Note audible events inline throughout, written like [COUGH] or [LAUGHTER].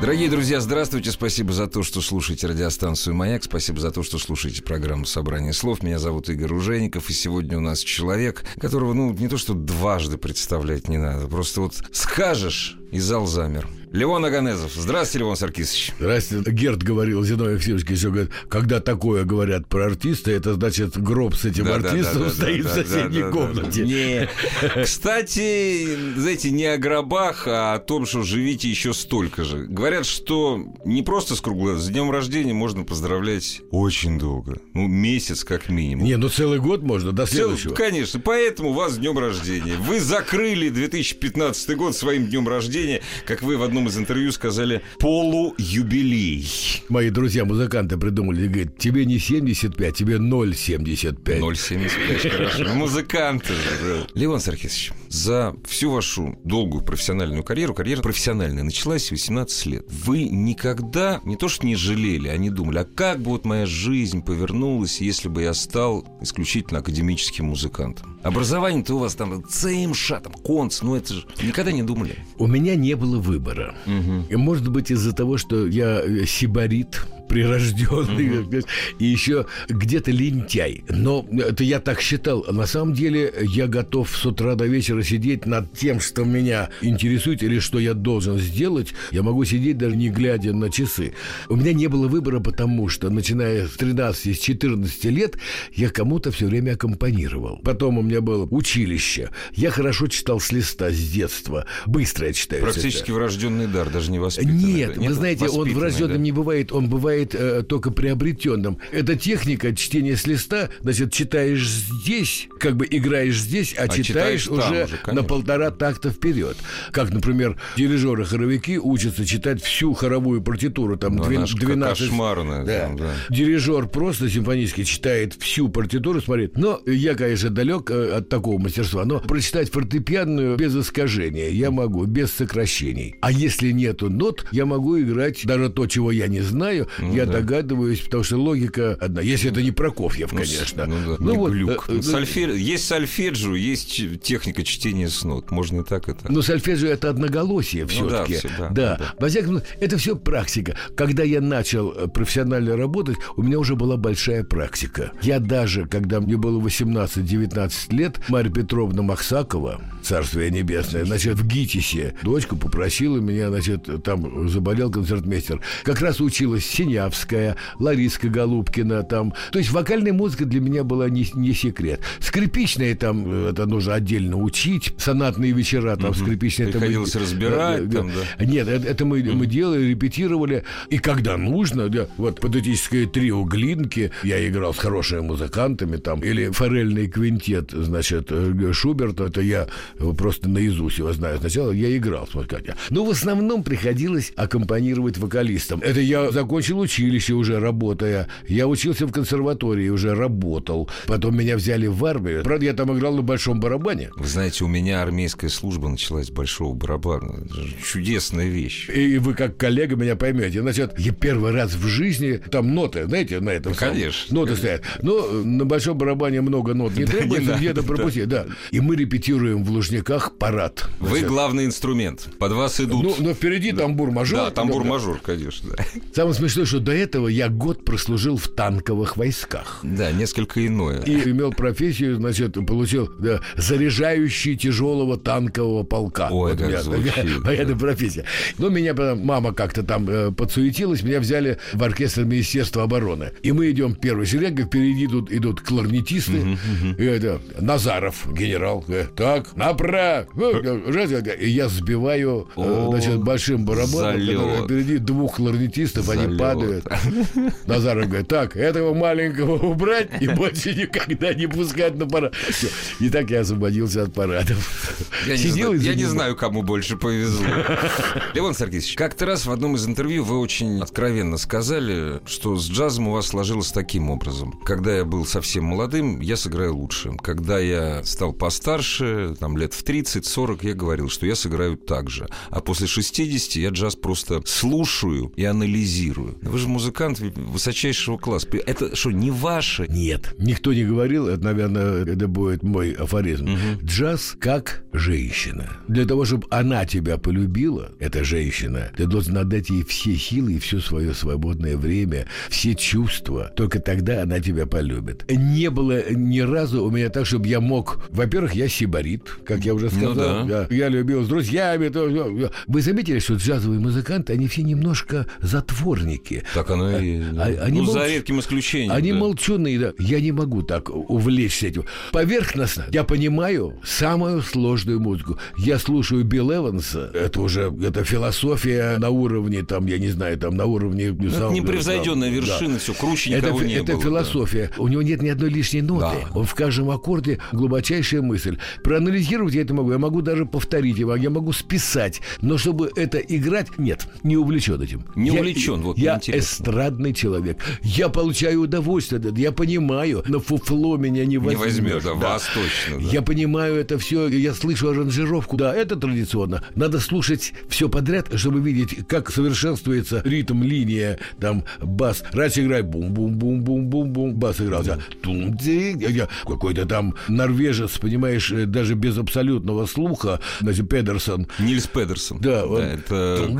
Дорогие друзья, здравствуйте. Спасибо за то, что слушаете радиостанцию «Маяк». Спасибо за то, что слушаете программу «Собрание слов». Меня зовут Игорь Ружейников. И сегодня у нас человек, которого, ну, не то что дважды представлять не надо. Просто вот скажешь, и зал замер. Левон Аганезов. Здравствуйте, Левон Саркисович. Здравствуйте. Герд говорил, Зиновий Евсеевич еще говорит, когда такое говорят про артиста, это значит гроб с этим Да, артистом да, да, стоит да, в да, соседней да, да, комнате. да. Не. Кстати, знаете, не о гробах, а о том, что живите еще столько же. Говорят, что не просто с круглым, с днем рождения можно поздравлять очень долго. Ну, месяц как минимум. Не, ну целый год можно, до следующего. конечно, поэтому у вас с днем рождения. Вы закрыли 2015 год своим днем рождения, как вы в одном из интервью сказали, полуюбилей. Мои друзья-музыканты придумали, говорят, тебе не 75, тебе 0,75. 0,75, хорошо. Ну, Музыканты же. да. Левон Саркисович, за всю вашу долгую профессиональную карьеру, карьера профессиональная началась в 18 лет. Вы никогда не то что не жалели, а не думали, а как бы вот моя жизнь повернулась, если бы я стал исключительно академическим музыкантом? Образование-то у вас там ЦМШ, там, конц, ну это же никогда не думали. У меня не было выбора. И может быть из-за того, что я сибарит, прирожденный, и еще где-то лентяй. Но это я так считал. На самом деле я готов с утра до вечера сидеть над тем, что меня интересует или что я должен сделать. Я могу сидеть даже не глядя на часы. У меня не было выбора, потому что начиная с 13, с 14 лет я кому-то все время аккомпанировал. Потом у меня было училище. Я хорошо читал с листа с детства. Быстро я читаю. всё это. Практически врожденный дар, даже не воспитанный. Нет, да? вы знаете, он врожденным да? не бывает, он бывает э, только приобретенным. Это техника чтения с листа, значит, читаешь здесь, как бы играешь здесь, а, А читаешь читаешь, уже, уже, на полтора такта вперед. Как, например, дирижеры-хоровики учатся читать всю хоровую партитуру, там Ну, двен- она ж 12... кошмарная, Да. там, да. Дирижер просто симфонический читает всю партитуру, смотрит. Но я, конечно, далек э, от такого мастерства, но прочитать фортепианную без искажения я могу, без сокращений. А если нету нот, я могу играть даже то, чего я не знаю, я да. догадываюсь, потому что логика одна. Если это не Прокофьев, Ну, конечно. Ну, да, не вот, глюк. э, э, Сольфе- Есть сольфеджио, есть техника чтения с нот. Можно и так это. Но сольфеджио это одноголосие все-таки. да, всё, да, да. да. Во всяком случае, это все практика. Когда я начал э, профессионально работать, у меня уже была большая практика. Я даже, когда мне было 18-19 лет, Марья Петровна Махсакова, царствие небесное, значит, в ГИТИСе, дочку попросила меня, значит, там заболел концертмейстер. Как раз училась Синявская, Лариска Голубкина там. То есть вокальная музыка для меня была не, не секрет. Скрипичная там, э, это нужно отдельно учить. Сонатные вечера там это мы- Приходилось разбирать Да, там, да. Нет, это, это мы, мы делали, репетировали. И когда нужно, да, вот патетическое трио Глинки, я играл с хорошими музыкантами там, или форельный квинтет, значит, э, Шуберта, это я э, просто наизусть его знаю. Сначала я играл с музыкантами. Но в основном приходилось аккомпанировать вокалистам. Это я закончил училище уже работая. Я учился в консерватории, уже работал. Потом меня взяли в армию. Правда, я там играл на большом барабане. Вы знаете, у меня армейская служба началась с большого барабана. Чудесная вещь. И вы как коллега меня поймете. Значит, я первый раз в жизни, там ноты, знаете, на этом Ну, самом- конечно, Ноты конечно. стоят. Но на большом барабане много нот не Да, требуется, где-то да. пропустить. Да. И мы репетируем в Лужниках парад. Вы главный инструмент. Под вас идут. Ну, но впереди тамбур-мажор. да, тамбур Да. мажор, конечно. Да. Самое смешное, что до этого я год прослужил в танковых войсках. да, несколько иное. И имел профессию, значит, получил да, заряжающий тяжелого танкового полка. Ой, Вот как меня звучит, [LAUGHS] такая да. военная профессия. Но меня потом мама как-то там э, подсуетилась, меня взяли в оркестр Министерства обороны. И мы идем первой шеренгой, впереди идут, идут кларнетисты. И это Назаров, генерал. э, Так, направо. раз, э, И я сбиваю, э, значит, большим барабаном, который впереди двух кларнетистов, они Залет. падают Вот. Назаров говорит, так, этого маленького убрать и больше никогда не пускать на парад. И так я освободился от парадов. Я, не, знаю, я не знаю, кому больше повезло. Левон Сергеевич, как-то раз в одном из интервью вы очень откровенно сказали, что с джазом у вас сложилось таким образом. Когда я был совсем молодым, я сыграю лучше. Когда я стал постарше, там лет в 30-40, я говорил, что я сыграю так же. А после 60 я джаз просто слушаю и анализирую. Вы же музыкант высочайшего класса. Это что, не ваше? Нет, никто не говорил. Это, наверное, это будет мой афоризм. Угу. Джаз как женщина. Для того, чтобы она тебя полюбила, эта женщина, ты должен отдать ей все силы и все свое свободное время, все чувства. Только тогда она тебя полюбит. Не было ни разу у меня так, чтобы я мог... Во-первых, я сибарит, как я уже ну сказал. Ну, да. я, я любил с друзьями. То, вы заметили, что джазовые музыканты, они все немножко затворники. Так оно и... А, они ну, молч... за редким исключением. Они да. молчуные, да. Я не могу так увлечься этим. Поверхностно я понимаю самую сложную музыку. Я слушаю Билл Эванса. Это уже это философия на уровне, там, я не знаю, там, на уровне... Ну, это непревзойденная вершина, да. все, круче никого это, не это было. Это философия. Да. У него нет ни одной лишней ноты. Да. Он в каждом аккорде глубочайшая мысль. Проанализировать я это могу. Я могу даже повторить его, я могу списать. Но чтобы это играть, нет, не увлечен этим. Не я, увлечен, вот Я эстрадный человек. Я получаю удовольствие, я понимаю, но фуфло меня не возьмет. Не возьмет, да, да. вас точно. Да. Я понимаю это все, я слышу аранжировку. Да, это традиционно. Надо слушать все подряд, чтобы видеть, как совершенствуется ритм, линия, там, бас. Раз играет бум-бум-бум-бум-бум-бум, бас играл, да, тум какой-то там норвежец, понимаешь, э, даже без абсолютного слуха, значит, Педерсон. Нильс Педерсон. Да, он, да, это...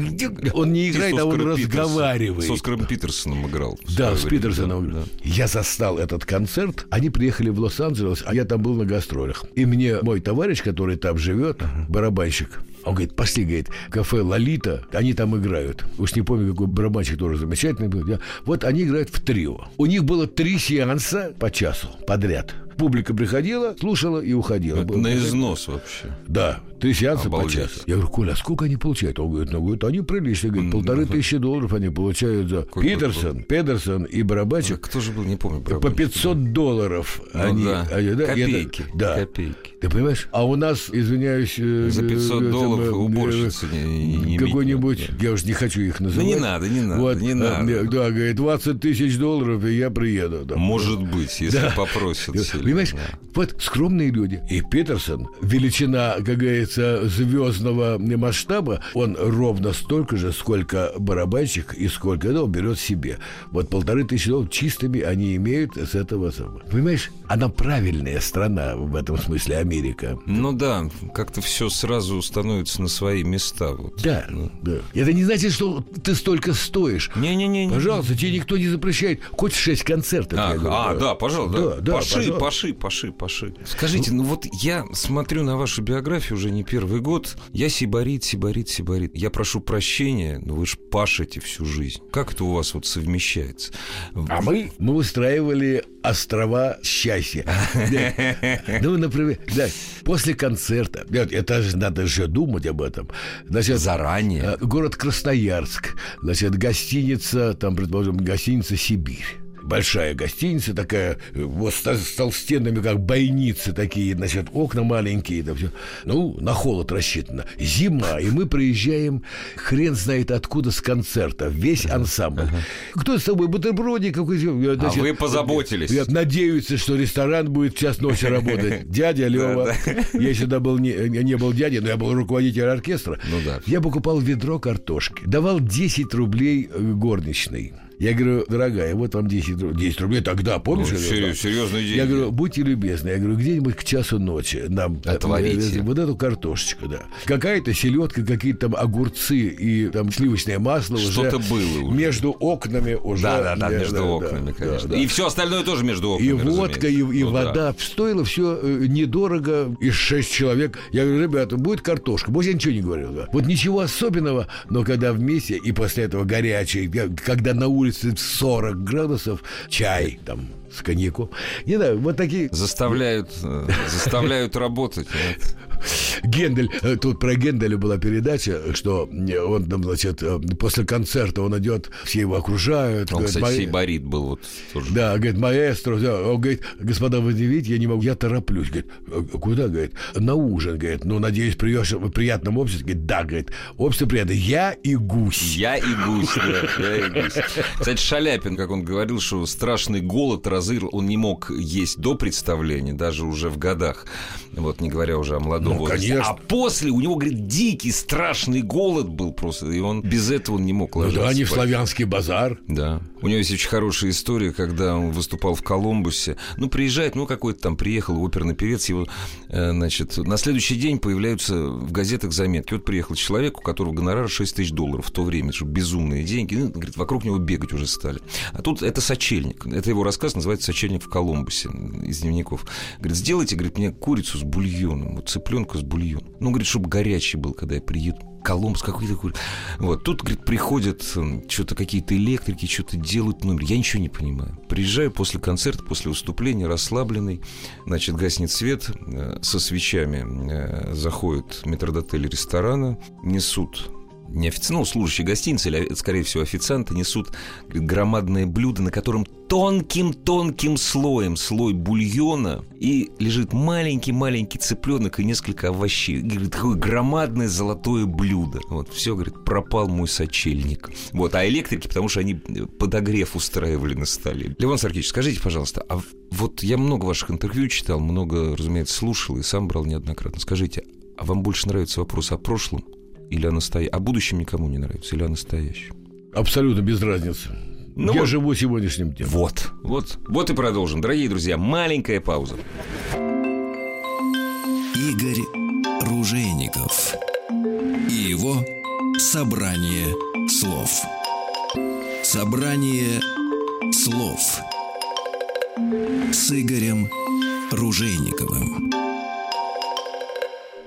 он не играет, а он разговаривает. С Оскаром Питерсоном играл. Да, с Питерсоном. Да. Я застал этот концерт. Они приехали в Лос-Анджелес, а я там был на гастролях. И мне мой товарищ, который там живет, барабанщик, он говорит, пошли, говорит, кафе «Лолита», они там играют. Уж не помню, какой барабанщик тоже замечательный был. Вот они играют в трио. У них было три сеанса по часу подряд. Публика приходила, слушала и уходила. Это на износ вообще. Да, сеанса по часу. Я говорю, Коля, а сколько они получают? Он говорит, ну, говорит, они прилично. Говорит, полторы тысячи долларов они получают за... Какой Питерсон, Педерсон и барабанщик. А кто же был, не помню. По 500 долларов ну, они, да. они... Да, Копейки. Это, да. Копейки. Ты понимаешь? А у нас, извиняюсь... Э, за 500 э, долларов э, уборщица не, не Какой-нибудь, я уж не хочу их называть. Ну, не надо, не надо, вот, не надо. Да, говорит, 20 тысяч долларов, и я приеду. Там. Может быть, если да. попросят. Понимаешь, да. вот скромные люди. И Питерсон, величина, как говорится, звездного масштаба, он ровно столько же, сколько барабанщик и сколько да, он берет себе. Вот полторы тысячи долларов чистыми они имеют с этого самого. Понимаешь, она правильная страна в этом смысле, Америка. Ну да, как-то все сразу становится на свои места. Вот. Да, ну. да. Это не значит, что ты столько стоишь. Не-не-не. Пожалуйста, тебе никто не запрещает. Хоть шесть концертов. А, а да. да, пожалуйста. Да, да, паши, пожалуйста. паши, паши, паши. Скажите, ну вот я смотрю на вашу биографию уже не первый год. Я сибарит, сибарит, сибарит. Я прошу прощения, но вы же пашете всю жизнь. Как это у вас вот совмещается? А мы, мы устраивали острова счастья. [LAUGHS] Ну, например, да, после концерта, это же надо же думать об этом. Значит, Заранее. Э, город Красноярск, значит, гостиница, там, предположим, гостиница «Сибирь» большая гостиница такая, вот с толстенными, как бойницы такие, значит, окна маленькие, да все. Ну, на холод рассчитано. Зима, и мы приезжаем, хрен знает откуда, с концерта, весь ансамбль. Ага. Кто с тобой, бутербродик какой значит, А вы позаботились. Я надеюсь, что ресторан будет в час ночи [LAUGHS] работать. Дядя Лева. Я еще был не, не был дядей, но я был руководитель оркестра. Ну да. Я покупал ведро картошки. Давал 10 рублей э, горничной. Я говорю, дорогая, вот вам 10, 10 рублей тогда, помнишь? Ну, серьез, серьезные деньги. Я говорю, будьте любезны. Я говорю, где-нибудь к часу ночи нам Отварите. вот эту картошечку, да. Какая-то селедка, какие-то там огурцы и там сливочное масло Что-то уже было уже. между окнами уже. Да, да, да, между да, окнами, да, конечно. Да, да. И все остальное тоже между окнами. И водка, и, и ну, вода. Да. Стоило все э, недорого. И шесть человек. Я говорю, ребята, будет картошка. Больше я ничего не говорил. Да. Вот ничего особенного, но когда вместе, и после этого горячий, когда на улице улице 40 градусов, чай там с коньяком. Не знаю, вот такие... Заставляют, э, заставляют работать. [LAUGHS] Гендель, э, тут про Генделя была передача, что он там, значит, э, после концерта он идет, все его окружают. Он, говорит, кстати, «Ма- сейборит был вот тоже. Да, говорит, маэстро, он говорит, господа, вы не видите, я не могу, я тороплюсь. Говорит, «А куда, говорит, на ужин, говорит, ну, надеюсь, приешь в приятном обществе. Говорит, да, говорит, общество приятное, я и гусь. Я и гусь, да, я и гусь. Кстати, Шаляпин, как он говорил, что страшный голод разыграл, он не мог есть до представления, даже уже в годах, вот, не говоря уже о молодом Ну, возрасте. конечно. А после у него, говорит, дикий, страшный голод был просто, и он без этого он не мог Ну, ложиться да, они в славянский базар. Да. У него есть очень хорошая история, когда он выступал в Колумбусе. Ну, приезжает, ну, какой-то там приехал оперный певец, его, э, значит, на следующий день появляются в газетах заметки. Вот приехал человек, у которого гонорар 6 тысяч долларов в то время, что безумные деньги. Ну, говорит, вокруг него бегать уже стали. А тут это сочельник. Это его рассказ называется «Сочельник в Колумбусе» из дневников. Говорит, сделайте, говорит, мне курицу с бульоном, вот цыпленка с бульоном. Ну, говорит, чтобы горячий был, когда я приеду. Колумбс какой-то Вот, тут, говорит, приходят что-то какие-то электрики, что-то делают номер. Я ничего не понимаю. Приезжаю после концерта, после выступления, расслабленный. Значит, гаснет свет, э, со свечами э, заходит метродотель ресторана, несут не офици... ну, служащие гостиницы, или, скорее всего, официанты несут громадное блюдо, на котором тонким-тонким слоем слой бульона и лежит маленький-маленький цыпленок и несколько овощей. Говорит, такое громадное золотое блюдо. Вот, все, говорит, пропал мой сочельник. Вот, а электрики, потому что они подогрев устраивали на столе. Левон Саркич, скажите, пожалуйста, а вот я много ваших интервью читал, много, разумеется, слушал и сам брал неоднократно. Скажите, а вам больше нравится вопрос о прошлом или о настоящем? О будущем никому не нравится или о настоящем? Абсолютно без разницы. Ну Я вот. живу сегодняшним днем. Вот, вот, вот и продолжим. Дорогие друзья, маленькая пауза. Игорь Ружейников и его собрание слов. Собрание слов с Игорем Ружейниковым.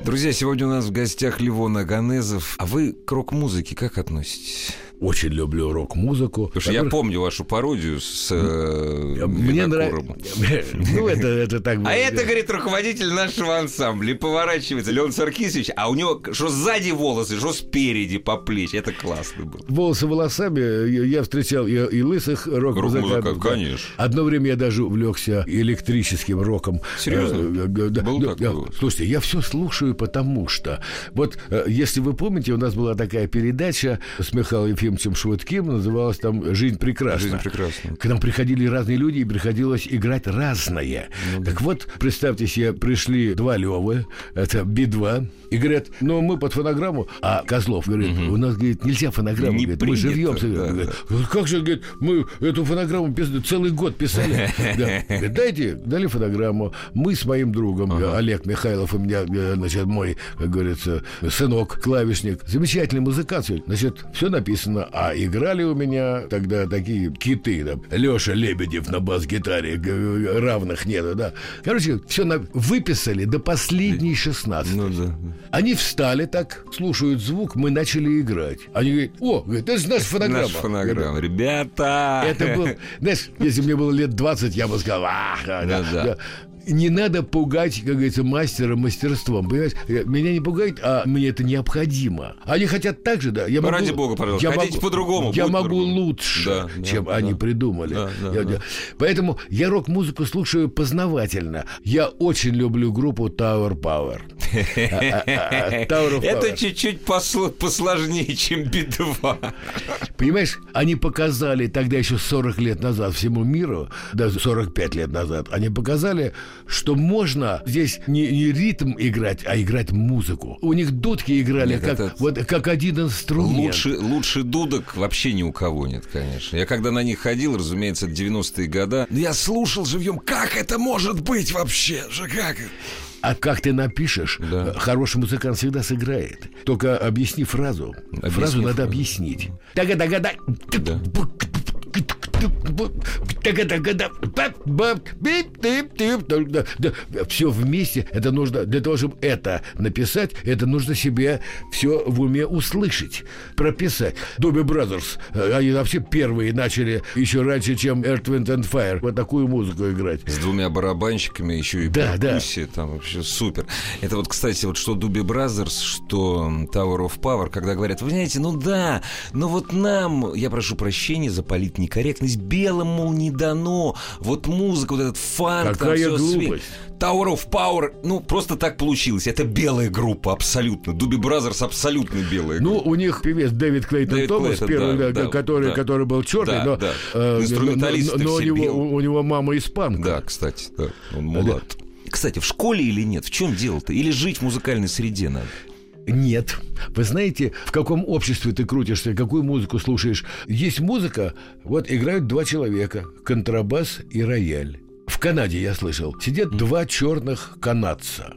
Друзья, сегодня у нас в гостях Левон Аганезов. А вы к рок-музыке как относитесь? Очень люблю рок-музыку. Потому что я помню вашу пародию с э, Мне нравится. [LAUGHS] Ну, это, это так А было. это, говорит, руководитель нашего ансамбля. И поворачивается Леон Саркисович, а у него что сзади волосы, что спереди по плечи. Это классно было. Волосы волосами я встречал и, и лысых рок-музыкантов. Конечно. Одно время я даже увлекся электрическим роком. Серьезно? Э, э, да, Был да, вот? Слушайте, я все слушаю, потому что... Вот, если вы помните, у нас была такая передача с Михаилом Ефимовичем Швыдким, называлась там «Жизнь прекрасна». Жизнь прекрасна. К нам приходили разные люди, и приходилось играть разное. Ну так вот, представьте себе, пришли два Левы, это Би-2, и говорят, ну, мы под фонограмму, а Козлов говорит, у нас, говорит, нельзя фонограмму, Не говорит, мы живьем. да, Говорит, как же, говорит, мы эту фонограмму писали, целый год писали. [LAUGHS] Да. Говорит, Дайте, дали фонограмму. Мы с моим другом, э, Олег Михайлов, у меня, э, значит, мой, как говорится, сынок, клавишник, замечательный музыкант. Значит, все написано. А играли у меня тогда такие киты, там, Леша Лебедев на бас-гитаре, равных нету, да. Короче, все выписали до последней 16. Ну да. Они встали так, слушают звук, мы начали играть. Они говорят, о, говорит, это же наша фонограмма. Наша фонограмма. Ребята! Это был, знаешь, если мне было лет 20, я бы сказал, ах, да, Да, да. Да. Не надо пугать, как говорится, мастера мастерством. Понимаешь? Э, Меня не пугает, а мне это необходимо. Они хотят так же, да. Я Ну, могу, ради бога, пожалуйста, я хотите по-другому, Я могу по-другому. лучше, Да, да, чем да. они придумали. Да, да, Я- да. Поэтому я рок-музыку слушаю познавательно. Я очень люблю группу Tower Power. [LAUGHS] Это чуть-чуть посло- посложнее, чем Би-2. Понимаешь, они показали тогда еще 40 лет назад всему миру, даже 45 лет назад, они показали, что можно здесь не, не ритм играть, а играть музыку. У них дудки играли Нет, как, это- вот, как один инструмент. Лучше, лучше дудок вообще ни у кого нет, конечно. Я когда на них ходил, разумеется, это 90-е года, я слушал живьем, как это может быть вообще? Же как? А как ты напишешь, Да. э, хороший музыкант всегда сыграет. Только объясни фразу. Объясни фразу надо фразу. объяснить. Тага-тага-да. Да. Все вместе, это нужно, для того, чтобы это написать, это нужно себе все в уме услышать, прописать. Добби Brothers, они вообще первые начали еще раньше, чем Earth, Wind and Fire, вот такую музыку играть. С двумя барабанщиками, еще и да, перкуссия, да. там вообще супер. Это вот, кстати, вот что Дуби Brothers, что Tower of Power, когда говорят, вы знаете, ну да, но вот нам, я прошу прощения за политнекорректность, белым, мол, не дано, вот музыка, вот этот фанк, Какая там все глупость. Tower of Power, ну, просто так получилось. Это белая группа, абсолютно. Doobie Brothers абсолютно белая Ну, группа. у них певец Дэвид Клейтон Дэвид Томас, Клейтон, первый, да, да, да, который, да. который был черный, Да, но, да. э, но, но у, него, у него мама испанка. Да, кстати, да, он мулат. Кстати, в школе или нет? В чем дело-то? Или жить в музыкальной среде надо? Нет. Вы знаете, в каком обществе ты крутишься, какую музыку слушаешь? Есть музыка, вот играют два человека, контрабас и рояль. Канаде я слышал, сидят два черных канадца.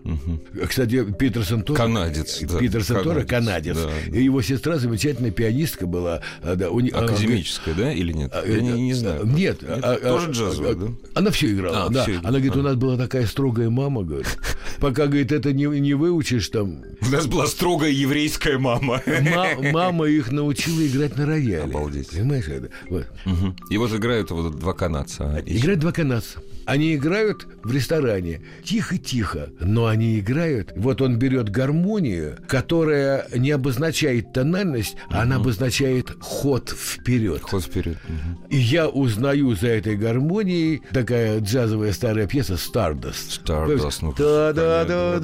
Кстати, Питерсон тоже. Канадец, да, Питерсон тоже канадец, да. И его сестра замечательная пианистка была. а, да, у а, Академическая, да, или нет? а, Я не, э, не знаю. а, Нет. а, Тоже а, джазовая, да? Она все играла, А, да. играла. Она говорит, у нас была такая строгая мама, говорит. Пока, говорит, это не, не выучишь там. У нас была строгая еврейская мама. Ма- мама их научила играть на рояле. Обалдеть. Понимаешь? это? Вот. Мгм. И вот играют вот два канадца. Играют два канадца. Они играют в ресторане. Тихо-тихо. Но они играют. Вот он берет гармонию, которая не обозначает тональность, а она обозначает ход вперед. Ход вперед. Мгм. И я узнаю за этой гармонией такая джазовая старая пьеса Stardust. Stardust, ну, конечно.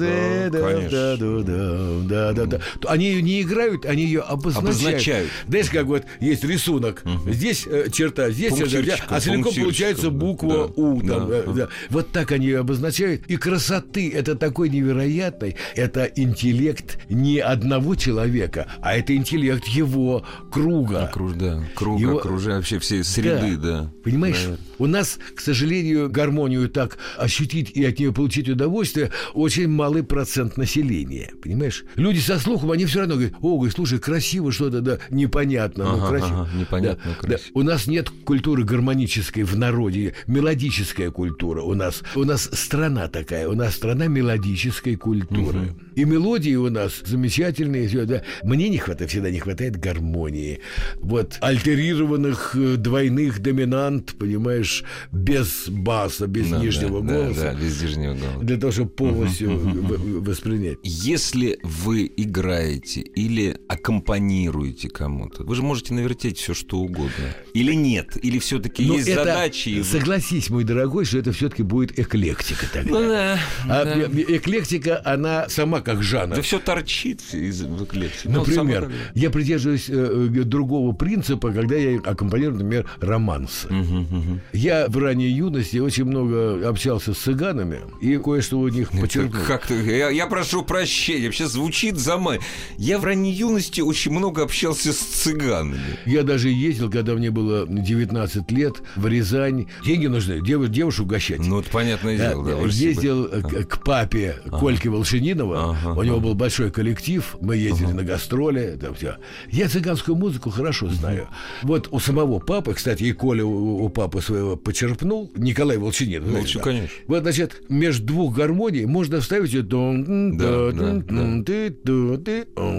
Они ее не играют, они ее обозначают. Обозначают. Знаешь, как вот есть рисунок. Здесь черта, здесь черта, а целиком получается буква У. там, да. да. Вот так они ее обозначают. И красоты это такой невероятный. Это интеллект не одного человека, а это интеллект его круга. Окруж, да. Круг, Его- окружая вообще все среды, да. Понимаешь, Наверное. у нас, к сожалению, гармонию так ощутить и от нее получить удовольствие очень малый процент населения. Понимаешь? Люди со слухом, они все равно говорят, о, слушай, красиво что-то, да, непонятно, но Ага, красиво. ага, непонятно, Да, красиво. да. У нас нет культуры гармонической в народе, мелодическая культура у нас. У нас страна такая, у нас страна мелодической культуры. И мелодии у нас замечательные. да. Мне не хватает, всегда не хватает гармонии. Вот альтерированных э, двойных доминант, понимаешь, без баса, без Да, нижнего да, голоса. Да, да, без нижнего голоса. Для того, чтобы полностью воспринять. Если вы играете или аккомпанируете кому-то, вы же можете навертеть все, что угодно. Или нет? Или все-таки Но есть задачи? согласись, мой дорогой, что это все-таки будет эклектика тогда. Ну да. А да. эклектика, она сама как жанр. Да все торчит из эклектики. Ну, Например, само- я придерживаюсь э, э, другого принципа, когда я аккомпанирую, например, романсы. Мгм, мгм. Я в ранней юности очень много общался с цыганами и кое-что у них Это почерпнул. Как-то, я, я прошу прощения, вообще звучит замай. Я в ранней юности очень много общался с цыганами. Я даже ездил, когда мне было 19 лет, в Рязань. Деньги нужны, дев, девушек угощать. Ну, это понятное Да, дело, да. себе- ездил э, к, к папе Кольки Волшининова. Ага, У него ага. был большой коллектив. Мы ездили на гастроли. Там все. Я цыганскую музыку хорошо знаю. Вот у самого папы, кстати, и Коля у, у папы своего почерпнул, Николай Волчинин. знаете, да. конечно. Вот, значит, между двух гармоний можно вставить Да,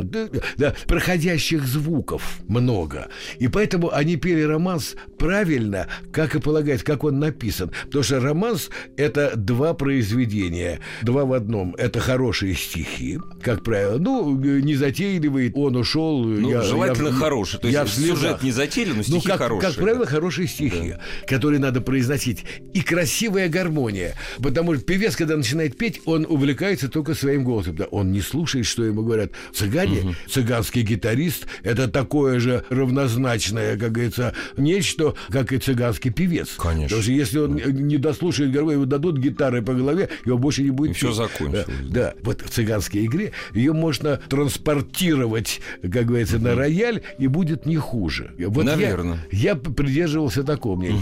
да, да, проходящих звуков много. И поэтому они пели романс правильно, как и полагается, как он написан. Потому что романс – это два произведения. Два в одном. Это хорошие стихи, как правило. Ну, не затейливый, он ушел. Ну, я- желательно я- хороший. То я есть слезах. сюжет не затеяли, но Ну, стихи как, хорошие. как правило, да. хорошие стихи, которые надо произносить. И красивая гармония. Потому что певец, когда начинает петь, он увлекается только своим голосом. Да, он не слушает, что ему говорят. Цыгане, цыганский гитарист, это такое же равнозначное, как говорится, нечто, как и цыганский певец. Конечно. Потому что если он не гармонию, ему дадут гитары по голове, его больше не будет И петь. закончилось. Да, да. вот в цыганской игре ее можно транспортировать, как говорится, на рояль, и будет не хуже. Вот я- Наверно. я п- придерживался такого мнения.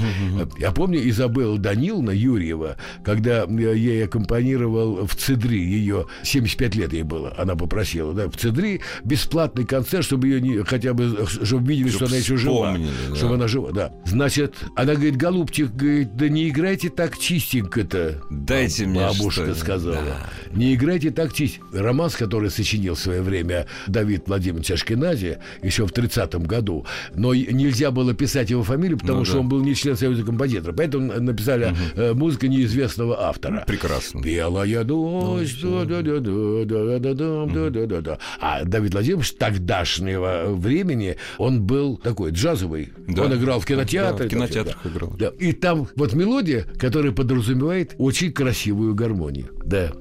Я помню Изабелла Даниловна Юрьева, когда я ей аккомпанировал в Цедри, ее 75 лет ей было, она попросила, да, в Цедри бесплатный концерт, чтобы ее не, хотя бы, чтобы видели, Чтоб что она еще жива. да. Чтобы она жива, да. Значит, она говорит, голубчик, говорит, да не играйте так чистенько-то. Дайте бабушка мне Бабушка сказала. Да. Не играйте так чистенько. Романс, который сочинил в свое время Давид Владимирович Ашкенази еще в 30-м году, но нельзя было писать его фамилию, потому ну, что да. он был не член Союза композиторов. Поэтому написали угу. музыка неизвестного автора. Ну, прекрасно. Белая ну, дождь. да. А Давид Владимирович тогдашнего времени, он был такой джазовый. Да. Он играл в кинотеатре. Да, в кинотеатрах играл. Да. И там вот мелодия которая подразумевает очень красивую гармонию. Да.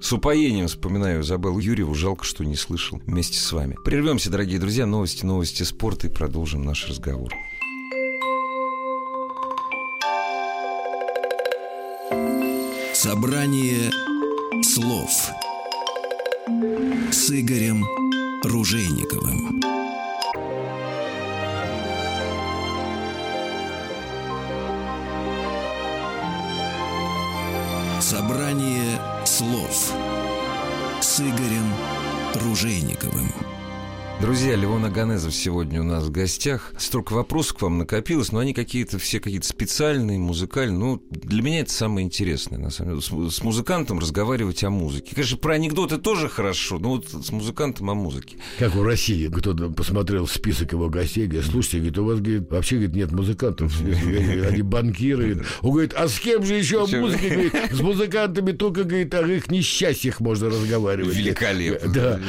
С упоением вспоминаю Изабеллу Юрьеву. Жалко, что не слышал вместе с вами. Прервемся, дорогие друзья. Новости, новости спорта и продолжим наш разговор. Собрание слов с Игорем Ружейниковым. Игорем Ружейниковым. Друзья, Леон Аганезов сегодня у нас в гостях. Столько вопросов к вам накопилось, но они какие-то все какие-то специальные, музыкальные. Ну, для меня это самое интересное, на самом деле. С, с музыкантом разговаривать о музыке. Конечно, про анекдоты тоже хорошо, но вот с музыкантом о музыке. Как у России. Кто-то посмотрел список его гостей, говорит, слушайте, говорит, у вас говорит, вообще говорит, нет музыкантов. В [LAUGHS] Они банкиры. Он говорит, а с кем же еще о музыке? Говорит, с музыкантами только, говорит, о их несчастьях можно разговаривать. Великолепно. Да.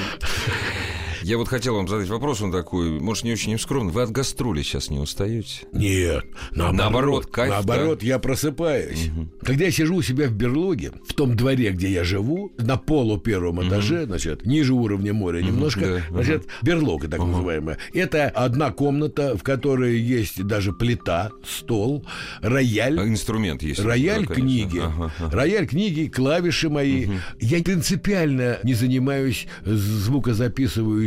Я вот хотел вам задать вопрос, он такой, может, не очень скромный. Вы от гастроли сейчас не устаете? Нет, наоборот, Наоборот, кайф, наоборот, я просыпаюсь. Когда я сижу у себя в берлоге, в том дворе, где я живу, на полу первом этаже, значит, ниже уровня моря немножко, да, значит, берлога так называемая. Это одна комната, в которой есть даже плита, стол, рояль. А инструмент есть? Рояль, Да, книги. Ага, ага. Рояль, книги, клавиши мои. Я принципиально не занимаюсь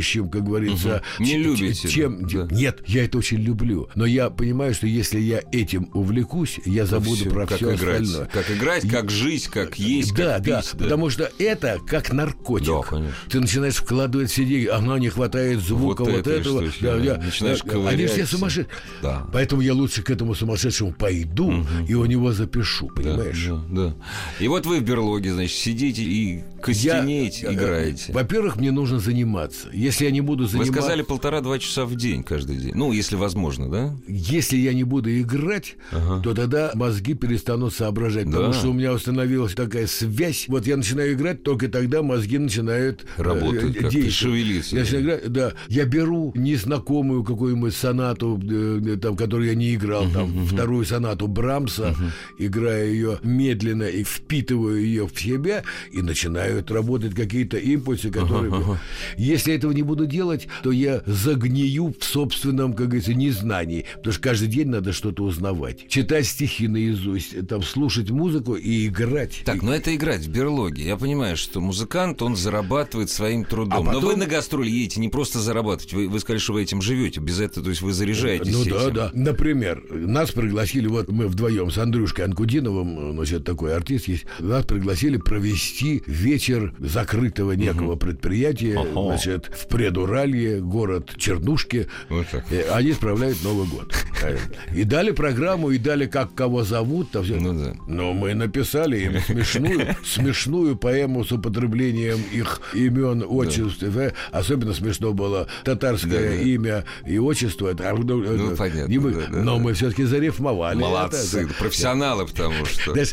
звукозаписывающим, как говорится. Мгм. Не любите, Чем? да. Нет, я это очень люблю. Но я понимаю, что если я этим увлекусь, я забуду Всё, про как все играть. остальное. Как играть, как жить, как есть, Да, как да, пить. потому что это как наркотик. Да, конечно. Ты начинаешь вкладывать все деньги, ага, не хватает звука, Вот вот, это этого. что еще, да. Начинаешь Они все сумасшедшие. Да. Поэтому я лучше к этому сумасшедшему пойду и у него запишу, Да, понимаешь? Да, да. И вот вы в берлоге, значит, сидите и костенеете, Я, э, играете. Во-первых, мне нужно заниматься. Если я не буду Вы заниматься... сказали полтора-два часа в день каждый день. Ну, если возможно, да? Если я не буду играть, то тогда мозги перестанут соображать. Потому Да. что у меня установилась такая связь. Вот я начинаю играть, только тогда мозги начинают э, Работают как-то, действовать. шевелиться, Я начинаю играть, да. Я беру незнакомую какую-нибудь сонату, э, там, которую я не играл, там, вторую сонату Брамса, играю ее медленно и впитываю ее в себя, и начинают работать какие-то импульсы, которые... Если я этого не буду делать, то я загнию в собственном, как говорится, незнании. Потому что каждый день надо что-то узнавать. Читать стихи наизусть, там, слушать музыку и играть. Так, но это играть в берлоге. Я понимаю, что музыкант, он зарабатывает своим трудом. А потом- Но вы на гастроли едете не просто зарабатывать. Вы, вы сказали, что вы этим живете. Без этого, то есть вы заряжаетесь Ну да, этим. да. Например, нас пригласили, вот мы вдвоем с Андрюшкой Анкудиновым, значит, такой артист есть, нас пригласили провести вечер закрытого некого предприятия, Ага. значит, в Предуралье, город Чернушки. Вот так. Э, Они справляют Новый год. И дали программу, и дали, как кого зовут. Там все. Ну да. Но мы написали им смешную, смешную поэму с употреблением их имен, отчеств. Э, Особенно смешно было татарское Да, да. имя и отчество. Это, ну, Ну, понятно, не мы, да, да, но да. мы все-таки зарифмовали. Молодцы, это, да. профессионалы, потому что... Знаешь,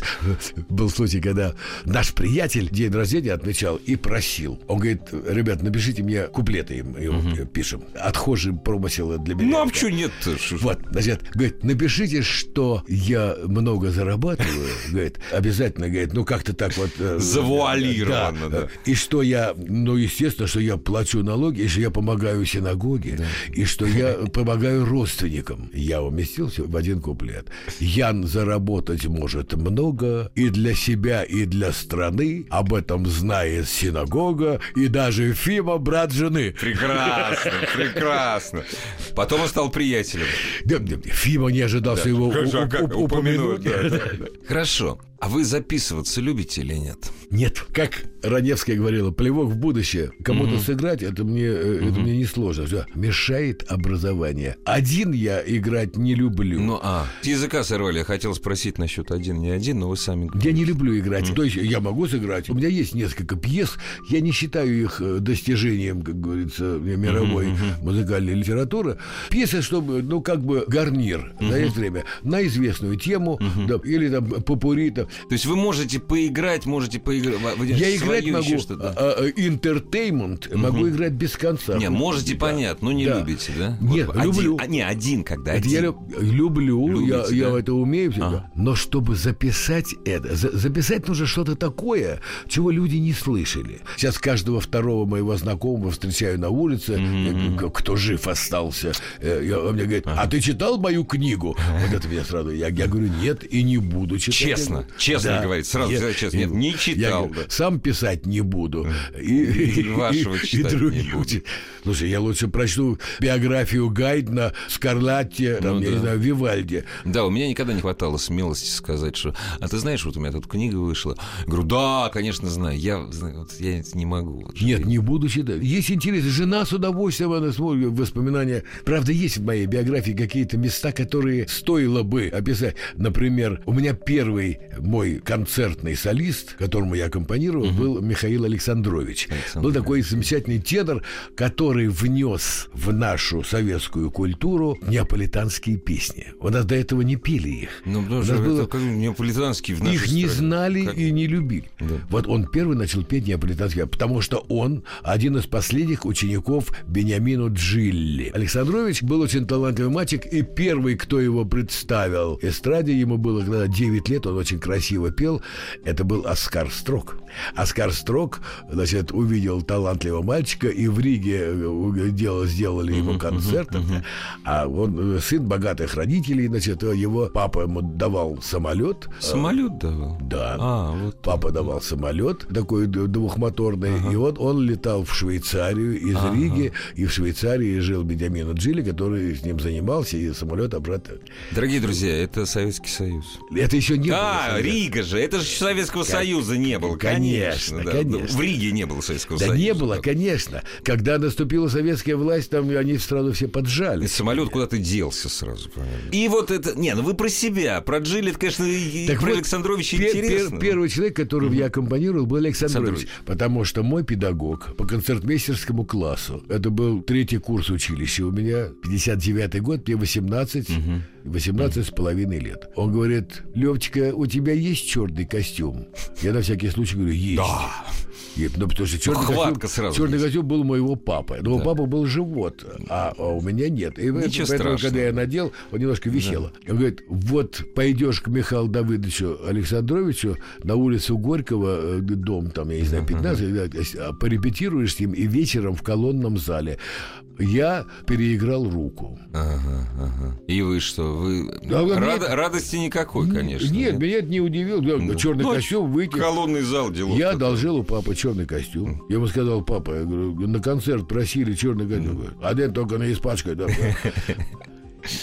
был случай, когда наш приятель день рождения отмечал и просил. Он говорит, ребят, напишите мне куплеты им, им пишем. Отхожий промысел для меня. Ну, а это». почему? Шо- Вот, значит, говорит, напишите, что я много зарабатываю, [LAUGHS] говорит, обязательно, говорит, ну как-то так вот... э, Завуалированно, да. И что я, ну, естественно, что я плачу налоги, и что я помогаю синагоге, и что я [LAUGHS] помогаю родственникам. Я уместился в один куплет. Ян заработать может много и для себя, и для страны. Об этом знает синагога, и даже Фима, брат жены жены. Прекрасно, прекрасно. Потом он стал приятелем. Фима не ожидал, что его упомянут. Хорошо. А [LAUGHS] А вы записываться любите или нет? Нет. Как Раневская говорила, плевок в будущее. Кому-то угу. сыграть, это мне, угу. это мне не сложно. Все. Мешает образование. Один я играть не люблю. Ну, а. С языка сорвали. Я хотел спросить насчет один, не один, но вы сами. Я не люблю играть. Угу. То есть я могу сыграть. У меня есть несколько пьес. Я не считаю их э, достижением, как говорится, мировой угу. музыкальной литературы. Пьесы, чтобы, ну, как бы гарнир угу. на это время. На известную тему. Угу. Да, или там попури. То есть вы можете поиграть, можете поиграть. Я играть могу интертеймент, а, а, могу играть без конца. Не, можете да. понятно, но не да. любите, да? Нет, вот, люблю. Один, а, не, один, когда один. Я люблю, Любите, я, да? я это умею всегда. А. Но чтобы записать это, за, записать нужно что-то такое, чего люди не слышали. Сейчас каждого второго моего знакомого встречаю на улице, mm-hmm. кто жив остался. Э, я, он мне говорит, а ты читал мою книгу? Вот это меня сразу. Я, я говорю, нет, и не буду читать. Честно, честно да. говорит, сразу нет, честно. Нет, не читал. Я, сам писать не буду. И, и, вашего и, читать и других. не буду. Слушай, я лучше прочту биографию Гайдна, Скарлатте, там, ну, я да. не знаю, Вивальди. Да, у меня никогда не хватало смелости сказать, что... А ты знаешь, вот у меня тут книга вышла. Я говорю, да, конечно, знаю. Я, вот, я не могу. Вот, Нет, не буду читать. Есть интерес. Жена с удовольствием она смотрит воспоминания. Правда, есть в моей биографии какие-то места, которые стоило бы описать. Например, у меня первый мой концертный солист, которому я аккомпанировал, угу. был Михаил Александрович. Александр был такой замечательный тенор, который внес в нашу советскую культуру неаполитанские песни. У нас до этого не пели их. Ну, потому что было... это неаполитанские в нашей Их стране. не знали как... и не любили. Да. Вот он первый начал петь неаполитанские, потому что он один из последних учеников Бениамину Джилли. Александрович был очень талантливый мальчик, и первый, кто его представил эстраде, ему было когда 9 лет, он очень красиво пел, это был Оскар Строк. Оскар Строк, значит, увидел талантливого мальчика, и в Риге э, дело, сделали ему концерт. А он э, сын богатых родителей, значит, его папа ему давал самолет. Самолет давал? Да. А, вот папа давал самолет такой двухмоторный, ага. и вот он летал в Швейцарию из ага. Риги, и в Швейцарии жил Бенjamin Джили, который с ним занимался, и самолет обратно. Дорогие друзья, это Советский Союз. Это еще не а, было. Рига же, это же Советского как... Союза не было, конечно. Конечно, да. конечно. В Риге не было Советского да Союза. Да не было, конечно. Когда наступила советская власть, там они сразу все поджали. И самолет куда-то делся сразу. И вот это... Не, ну вы про себя, про Джилли, это, конечно, и так про вот, Александровича пер, интересно. Пер, первый человек, которого угу. я аккомпанировал, был Александрович, Александрович. Потому что мой педагог по концертмейстерскому классу, это был третий курс училища у меня, 59-й год, мне 18, угу. 18 с половиной лет. Он говорит, Левчика, у тебя есть черный костюм? Я на всякий случай говорю, есть. Да. И, ну, потому что черный Хватка костюм, сразу черный костюм был моего папы. Но да. у папы был живот, а, а у меня нет. И Ничего поэтому, страшного. когда я надел, он немножко висело. Да. Он говорит, вот пойдешь к Михаилу Давыдовичу Александровичу на улицу Горького, э, дом там, я не знаю, 15, uh-huh. порепетируешь с ним, и вечером в колонном зале я переиграл руку. Ага, ага. И вы что? Вы да, Рад... нет, радости никакой, конечно. Нет, нет? меня это не удивило. Да. Черный ну, костюм выйти. Колонный зал делал. Я одолжил у папы черный костюм. Я ему сказал, папа, я говорю, на концерт просили черный костюм. Один только на испачкай, да. [LAUGHS]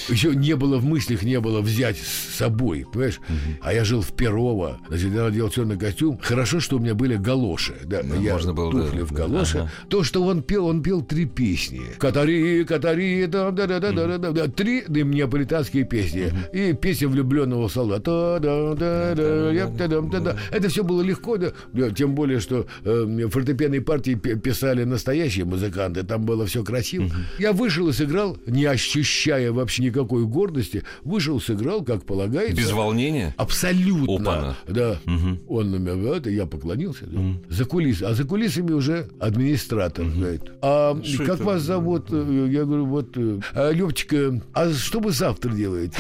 еще не было в мыслях, не было взять с собой, понимаешь? Угу. А я жил в Перово, значит, я надел черный костюм. Хорошо, что у меня были галоши, да, ну, я можно было, туфли да, в галоши. Ага. То, что он пел, он пел три песни. Катари, Катари, да, да, да, да, да, да, да, три неаполитанские песни. Угу. И песня влюбленного солдата. Да, да, да, да, да, да, да, да. Это все было легко, да, тем более, что э, фортепианные партии писали настоящие музыканты, там было все красиво. Угу. Я вышел и сыграл, не ощущая вообще вообще никакой гордости. Вышел, сыграл, как полагается. Без волнения? Абсолютно. Опана. Да. Угу. Он на меня, это я поклонился. Да. Угу. За кулис. А за кулисами уже администратор. Угу. Говорит, а что как это? вас зовут? Я говорю, вот, а, Левчика, а что вы завтра делаете?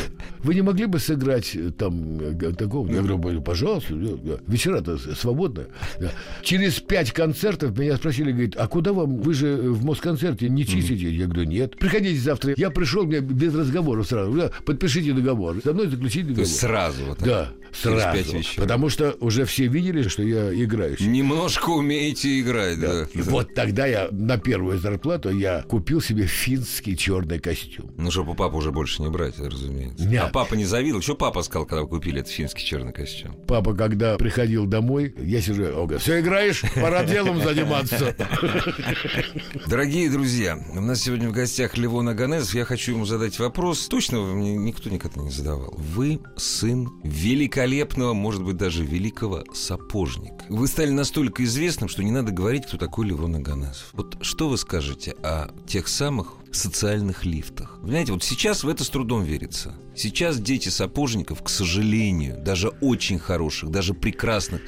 Вы не могли бы сыграть э, там э, такого? Я говорю, пожалуйста. Вечера-то свободно. Да. Через пять концертов меня спросили, говорит, а куда вам? Вы же в Москонцерте не чистите? Я говорю, нет. Приходите завтра. Я пришел, мне без разговоров сразу. Подпишите договор. Со мной заключите договор. То есть сразу вот? Да, сразу. Потому что уже все видели, что я играющий. Немножко умеете играть, да. да. И вот тогда я на первую зарплату я купил себе финский черный костюм. Ну, чтобы папу уже больше не брать, разумеется. Нет, а папа не завидовал. Что папа сказал, когда вы купили этот финский черный костюм? Папа, когда приходил домой, я сижу, он говорит, все играешь, пора делом заниматься. Дорогие друзья, у нас сегодня в гостях Левон Аганезов. Я хочу ему задать вопрос. Точно мне никто никогда не задавал. Вы сын великолепного, может быть, даже великого сапожника. Вы стали настолько известным, что не надо говорить, кто такой Левон Аганезов. Вот что вы скажете о тех самых социальных лифтах. Знаете, вот сейчас в это с трудом верится. Сейчас дети сапожников, к сожалению, даже очень хороших, даже прекрасных,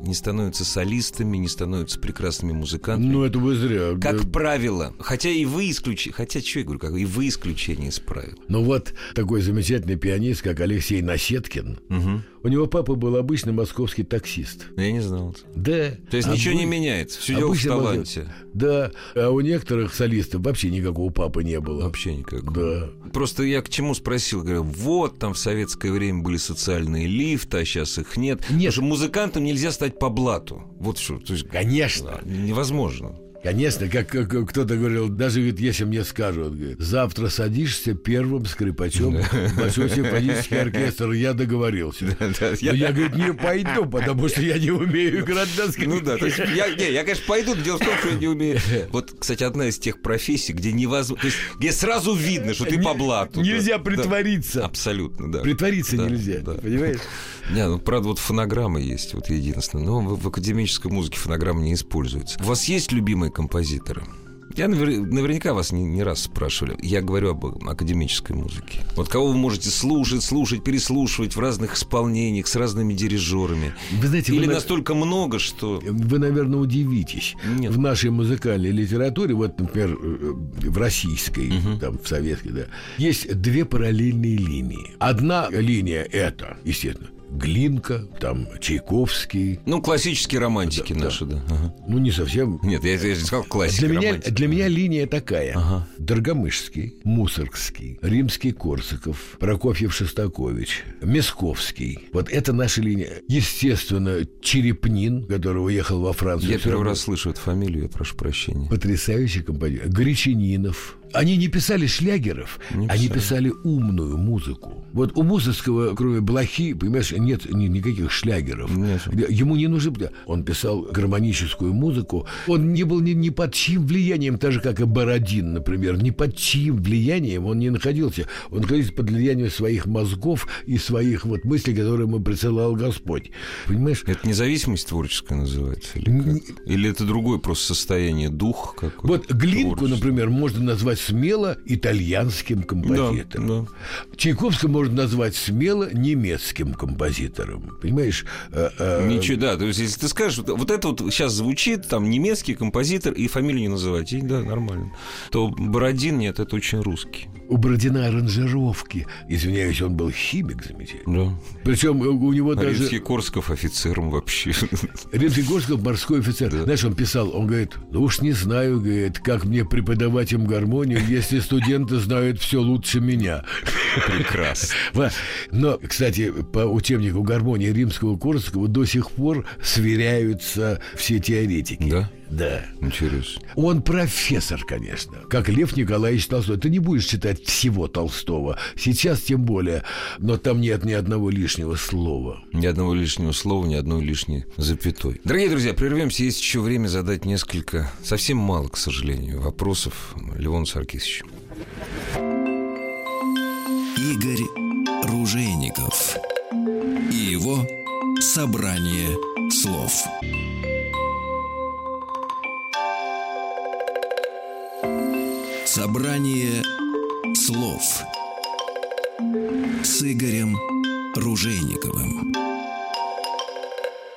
не становятся солистами, не становятся прекрасными музыкантами. Ну, это вы зря. Как правило. Хотя и вы исключение. Хотя, что я говорю, как и вы исключение из правил. Ну вот такой замечательный пианист, как Алексей Насеткин. Угу. У него папа был обычный московский таксист. Я не знал. Да. То есть ничего не меняется. Все дело в таланте. Да. А у некоторых солистов вообще никакого папы не было. Вообще никак. Да. Просто я к чему спросил, говорю, вот там в советское время были социальные лифты, а сейчас их нет. Нет. Потому что музыкантам нельзя стать по блату. Вот что. То есть Конечно. невозможно. Конечно, как, как кто-то говорил, даже говорит, если мне скажут, говорит, завтра садишься первым скрипачом в Большой симфонический оркестр, я договорился. Но я, говорит, не пойду, потому что я не умею играть на скрипке. Ну да, то есть я, не, я, конечно, пойду, но дело в том, что я не умею. Вот, кстати, одна из тех профессий, где невозможно, то есть где сразу видно, что ты по блату. Нельзя притвориться. абсолютно, да. Притвориться нельзя, понимаешь? Не, ну, правда, вот фонограммы есть, вот единственное. Но в, в академической музыке фонограммы не используются. У вас есть любимые композиторы? Я навер- наверняка вас не, не раз спрашивали. Я говорю об академической музыке. Вот кого вы можете слушать, слушать, переслушивать в разных исполнениях с разными дирижерами. Вы знаете, вы Или на- настолько много, что... Вы, наверное, удивитесь. Нет. В нашей музыкальной литературе, вот, например, э, в российской, там, в советской, да, есть две параллельные линии. Одна линия – это, естественно, Глинка, там, Чайковский. Ну, классические романтики Да, наши, да. Ага. Ну, не совсем. Нет, я, я же сказал классика Для меня, романтики. для меня линия такая. Ага. Доргомышский, Мусоргский, Римский Корсаков, Прокофьев Шостакович, Мисковский. Вот это наша линия. Естественно, Черепнин, который уехал во Францию. Я первый раз слышу эту фамилию, я прошу прощения. Потрясающий композитор. Гречанинов. Они не писали шлягеров, Не они писали. писали умную музыку. Вот у Мусоргского, кроме блохи, понимаешь, нет ни- никаких шлягеров. Нет. Ему не нужно... Он писал гармоническую музыку. Он не был ни, ни под чьим влиянием, так же, как и Бородин, например. Ни под чьим влиянием он не находился. Он находился под влиянием своих мозгов и своих вот мыслей, которые ему присылал Господь. Понимаешь? Это независимость творческая называется? Или, как? Или это другое просто состояние, дух какой Вот Глинку, например, можно назвать смело итальянским композитором. Да, Чайковского можно назвать смело немецким композитором. Понимаешь? Э, э, Ничего, да. То есть, если ты скажешь, вот, это вот сейчас звучит, там, немецкий композитор, и фамилию не называть, и да, нормально. То Бородин, нет, это очень русский. У Бородина аранжировки. Извиняюсь, он был химик замечательный. Да. Причем у него даже... Римский Корсков офицером вообще. Римский-Горсков морской офицер. Знаешь, он писал, он говорит, ну уж не знаю, говорит, как мне преподавать им гармонию, если студенты знают все лучше меня. Прекрасно. [LAUGHS] Но, кстати, по учебнику гармонии римского Корского до сих пор сверяются все теоретики. Да? Да. Интересно. Он профессор, конечно, как Лев Николаевич Толстой. Ты не будешь читать всего Толстого. Сейчас тем более. Но там нет ни одного лишнего слова. Ни одного лишнего слова, ни одной лишней запятой. Дорогие друзья, прервемся. Есть еще время задать несколько, совсем мало, к сожалению, вопросов Левону Саркисовичу. Игорь Ружейников и его собрание слов. Собрание слов с Игорем Ружейниковым.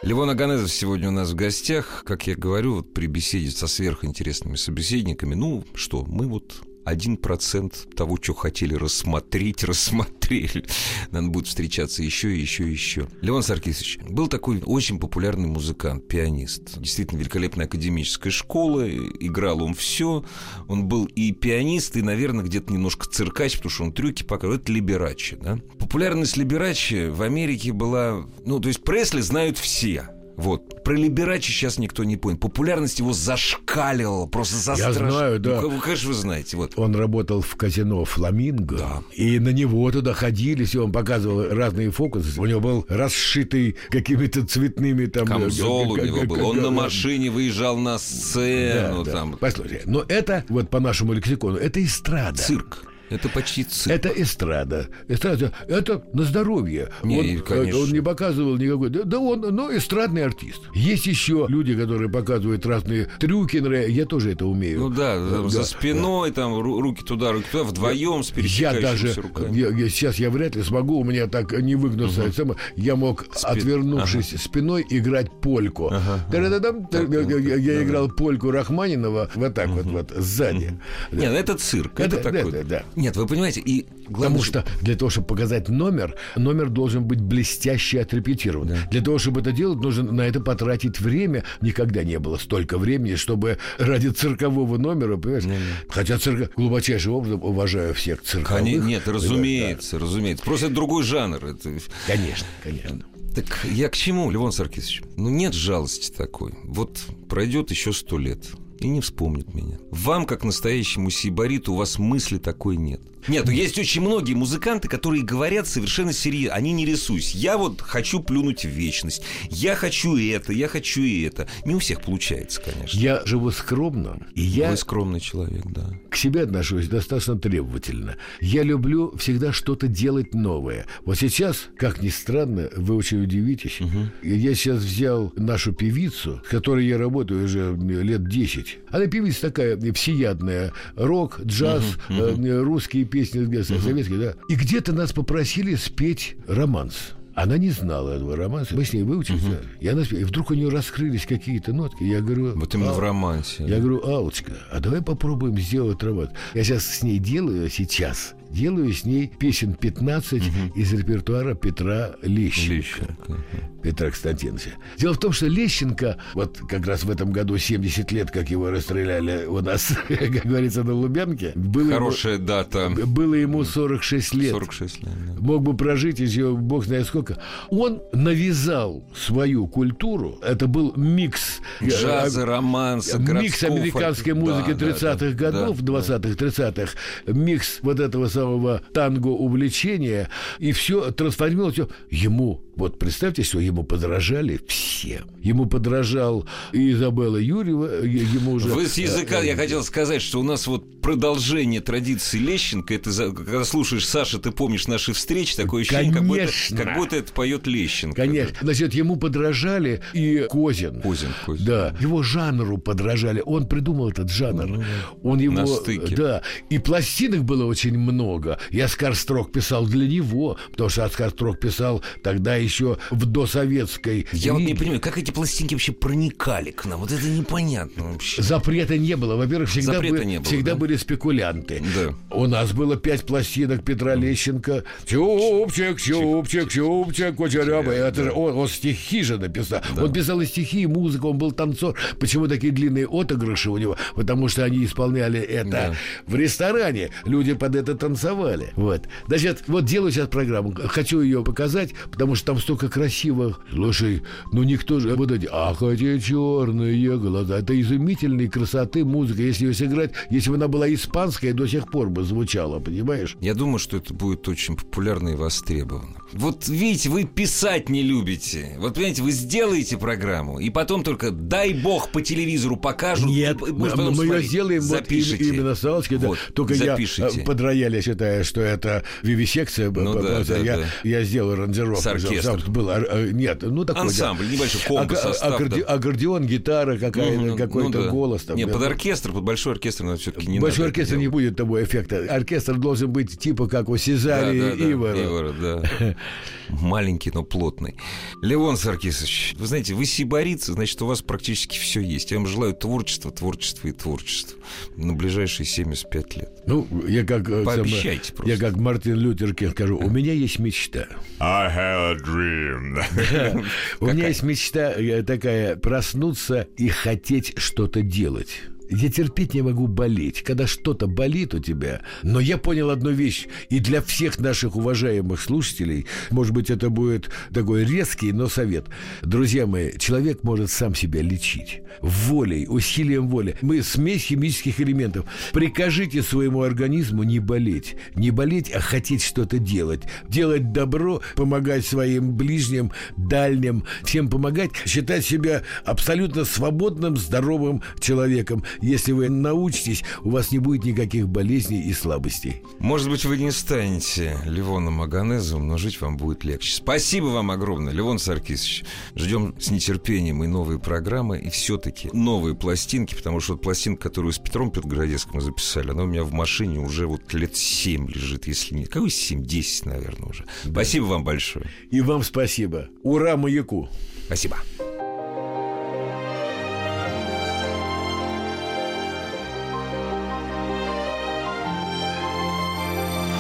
Левон Аганезов сегодня у нас в гостях. Как я говорю, вот при беседе со сверхинтересными собеседниками, ну что, мы вот один процент того, что хотели рассмотреть, рассмотрели. Надо будет встречаться еще и еще и еще. Леон Саркисович, был такой очень популярный музыкант, пианист. Действительно великолепная академическая школа. Играл он все. Он был и пианист, и, наверное, где-то немножко циркач, потому что он трюки показывал. Это Либерачи, да? Популярность Либерачи в Америке была... Ну, то есть Пресли знают все. Вот. Про Либерачи сейчас никто не понял. Популярность его зашкаливала, просто Я застраш... знаю, да. Ну, конечно, вы знаете. Вот. Он работал в казино «Фламинго», Да. и на него туда ходили, все, он показывал разные фокусы. У него был расшитый какими-то цветными там... Камзол у э, него э, был. э, Он э, на э, машине выезжал на Да, сцену. да. Там. Послушайте, но это, вот по нашему лексикону, это эстрада. Цирк. Это почти цирк. Это эстрада. Эстрада – это на здоровье. Не, он, э, конечно. он не показывал никакой... Да, да он, ну, эстрадный артист. Есть еще люди, которые показывают разные трюки. Я тоже это умею. Ну да, там Да, за спиной, там ру- руки туда, руки туда, вдвоем с Я даже, руками. я- я- сейчас я вряд ли смогу, у меня так не выгнуться. Само- Я мог, отвернувшись спиной, играть польку. Та-да-да-дам, та- я, я- я играл польку Рахманинова вот так вот, вот сзади. Нет, это цирк. Это, Это- такой. да, да, да. Нет, вы понимаете, и главное, Потому что для того, чтобы показать номер, номер должен быть блестяще отрепетирован. Для того, чтобы это делать, нужно на это потратить время. Никогда не было столько времени, чтобы ради циркового номера, понимаешь? Хотя цирка... глубочайшим образом уважаю всех цирковых. Коне- Нет, Да, разумеется, разумеется. Просто это другой жанр. Это... да. Конечно, конечно. Так я к чему, Левон Саркисович? Ну, нет жалости такой. Вот пройдет еще сто лет и не вспомнит меня. Вам, как настоящему сибариту, у вас мысли такой нет. Нет, ну есть очень многие музыканты, которые говорят совершенно серьезно. Они не рисуюсь. Я вот хочу плюнуть в вечность. Я хочу это, я хочу и это. Не у всех получается, конечно. Я живу скромно, и я Вы скромный человек, да. к себе отношусь достаточно требовательно. Я люблю всегда что-то делать новое. Вот сейчас, как ни странно, вы очень удивитесь. Я сейчас взял нашу певицу, с которой я работаю уже лет 10. Она певица такая всеядная. Рок, джаз, э, русские песни, советские, да. И где-то нас попросили спеть романс. Она не знала этого романса. Мы с ней выучились. да. И она. И вдруг у нее раскрылись какие-то нотки. Я говорю... Вот именно «А, в романсе. я говорю, Алочка, а давай попробуем сделать роман. Я сейчас с ней делаю, сейчас, делаю с ней песен 15 из репертуара Петра Лещенко. Лещенко. Петра Константиновича. Дело в том, что Лещенко, вот как раз в этом году 70 лет, как его расстреляли у нас, [LAUGHS] как говорится, на Лубянке, было, Хорошая дата. ему, было ему 46 лет. 46 лет. да. Мог бы прожить еще бог знает сколько. Он навязал свою культуру. Это был микс э, Джаза, романса, Микс американской музыки да, 30-х да, годов, да, 20-х, 30-х, микс вот этого самого танго увлечения, и все трансформировалось. Ему, вот представьте, что ему подражали все. Ему подражал и Изабелла Юрьева, е- ему уже... Вы с языка, э, я хотел сказать, что у нас вот продолжение традиции Лещенко, это за- когда слушаешь Саша, ты помнишь наши встречи, такое ощущение, как будто, Конечно. как будто это поет Лещенко. Конечно. Значит, ему подражали и Козин. Козин, Козин. Да, его жанру подражали. Он придумал этот жанр. Он его... Ну, На стыке. Да. И пластинок было очень много. И Оскар Строк писал для него, потому что Оскар Строк писал тогда еще в досоветской Я вот не понимаю, как эти пластинки вообще проникали к нам? Вот это непонятно вообще. Запрета не было. Во-первых, всегда, Запрета бы- не было, всегда да? были спекулянты. Да. У нас было пять пластинок Петра Лещенко. Чупчик, чупчик, чупчик, кучеряба. Это же он, он стихи же написал. Он писал и стихи, и музыку, он был танцор. Почему такие длинные отыгрыши у него? Потому что они исполняли это Да. в ресторане. Люди под это танцевали. Вот. Значит, вот делаю сейчас программу. Хочу ее показать, потому что там столько красивых. Слушай, ну никто же... Вот эти, ах, эти черные глаза. Это изумительной красоты музыка. Если ее сыграть, если бы она была испанская, до сих пор бы звучала, понимаешь? Я думаю, что это будет очень популярно и востребовано. Вот видите, вы писать не любите. Вот понимаете, вы сделаете программу, и потом только дай бог по телевизору покажут. Нет, и мы, можно потом мы ее сделаем вот Запишите. им- именно с Аллочкой, да. Вот, Только запишите. я э, под рояль, я считаю, что это вивисекция. Ну п- да, да, я, да. я сделал аранжировку. С оркестром. Сам- Был, ор- э, нет, ну такой... да. Ансамбль, небольшой комбо, Ак- состав, аккорде- да. Аккордеон, гитара какая-то, Ну, ну, какой-то ну да. голос. Там, Не, да. под оркестр, под большой оркестр надо все-таки не Большой надо оркестр не будет того эффекта. Оркестр должен быть типа как у Да, Сезари да, и да, Ивара. Ивара, да. [LAUGHS] Маленький, но плотный. Левон Саркисович, вы знаете, вы сибарицы, значит, у вас практически все есть. Я вам желаю творчества, творчества и творчества на ближайшие 75 лет. Ну, я как... э, Пообещайте самое- просто. Я как Мартин Лютер Кинг скажу, у меня есть мечта. I have a dream. [LAUGHS] У меня есть мечта э, такая проснуться и хотеть что-то делать. Я терпеть не могу болеть. Когда что-то болит у тебя. Но я понял одну вещь. И для всех наших уважаемых слушателей, может быть, это будет такой резкий, но совет. Друзья мои, человек может сам себя лечить. Волей, усилием воли. Мы смесь химических элементов. Прикажите своему организму не болеть. Не болеть, а хотеть что-то делать. Делать добро, помогать своим ближним, дальним, всем помогать, считать себя абсолютно свободным, здоровым человеком. Если вы научитесь, у вас не будет никаких болезней и слабостей. Может быть, вы не станете Ливоном Аганезовым, но жить вам будет легче. Спасибо вам огромное, Ливон Саркисович. Ждем с нетерпением и новые программы, и все-таки новые пластинки, потому что вот пластинка, которую с Петром Петроградецким мы записали, она у меня в машине уже вот лет 7 лежит, если не... Какой 7? 10, наверное, уже. Да. Спасибо вам большое. И вам спасибо. Ура маяку. Спасибо.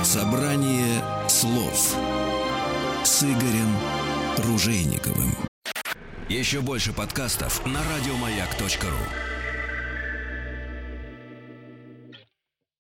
Собрание слов с Игорем Ружейниковым. Еще больше подкастов на радиомаяк.ру